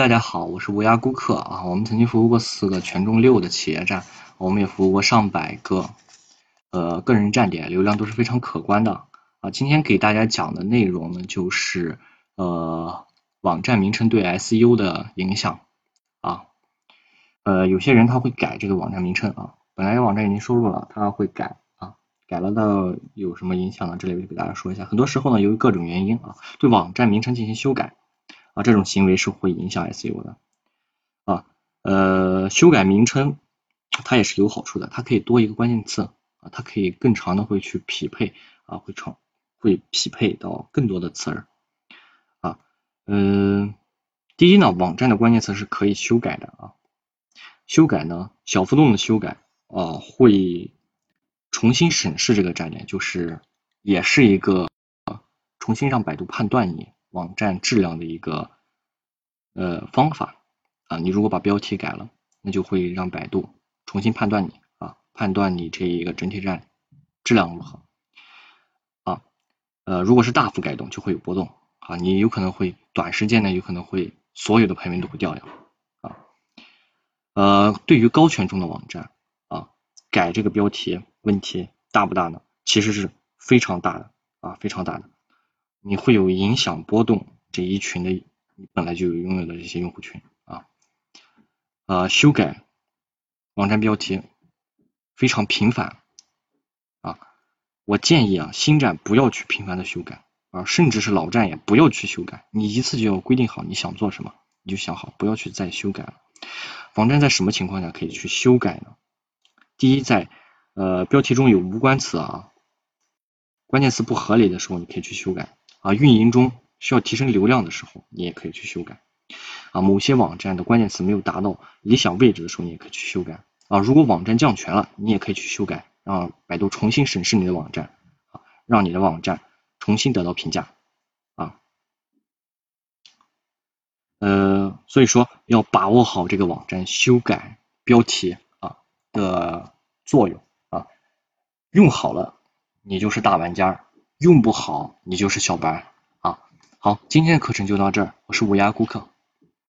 大家好，我是无涯顾客啊。我们曾经服务过四个权重六的企业站，我们也服务过上百个呃个人站点，流量都是非常可观的啊。今天给大家讲的内容呢，就是呃网站名称对 SEO 的影响啊。呃，有些人他会改这个网站名称啊，本来网站已经收录了，他会改啊，改了的有什么影响呢？这里我就给大家说一下。很多时候呢，由于各种原因啊，对网站名称进行修改。啊，这种行为是会影响 SEO 的啊。呃，修改名称它也是有好处的，它可以多一个关键词啊，它可以更长的会去匹配啊，会长会匹配到更多的词儿啊。嗯，第一呢，网站的关键词是可以修改的啊。修改呢，小幅度的修改啊，会重新审视这个站点，就是也是一个重新让百度判断你。网站质量的一个呃方法啊，你如果把标题改了，那就会让百度重新判断你啊，判断你这一个整体站质量如何啊，呃，如果是大幅改动，就会有波动啊，你有可能会短时间内有可能会所有的排名都会掉掉啊，呃，对于高权重的网站啊，改这个标题问题大不大呢？其实是非常大的啊，非常大的。你会有影响波动这一群的你本来就有拥有的这些用户群啊，呃，修改网站标题非常频繁啊，我建议啊新站不要去频繁的修改啊，甚至是老站也不要去修改，你一次就要规定好你想做什么，你就想好不要去再修改了。网站在什么情况下可以去修改呢？第一，在呃标题中有无关词啊，关键词不合理的时候，你可以去修改。啊，运营中需要提升流量的时候，你也可以去修改。啊，某些网站的关键词没有达到理想位置的时候，你也可以去修改。啊，如果网站降权了，你也可以去修改，让百度重新审视你的网站，啊，让你的网站重新得到评价。啊，呃，所以说要把握好这个网站修改标题啊的作用啊，用好了，你就是大玩家。用不好，你就是小白啊！好，今天的课程就到这儿，我是乌鸦顾客。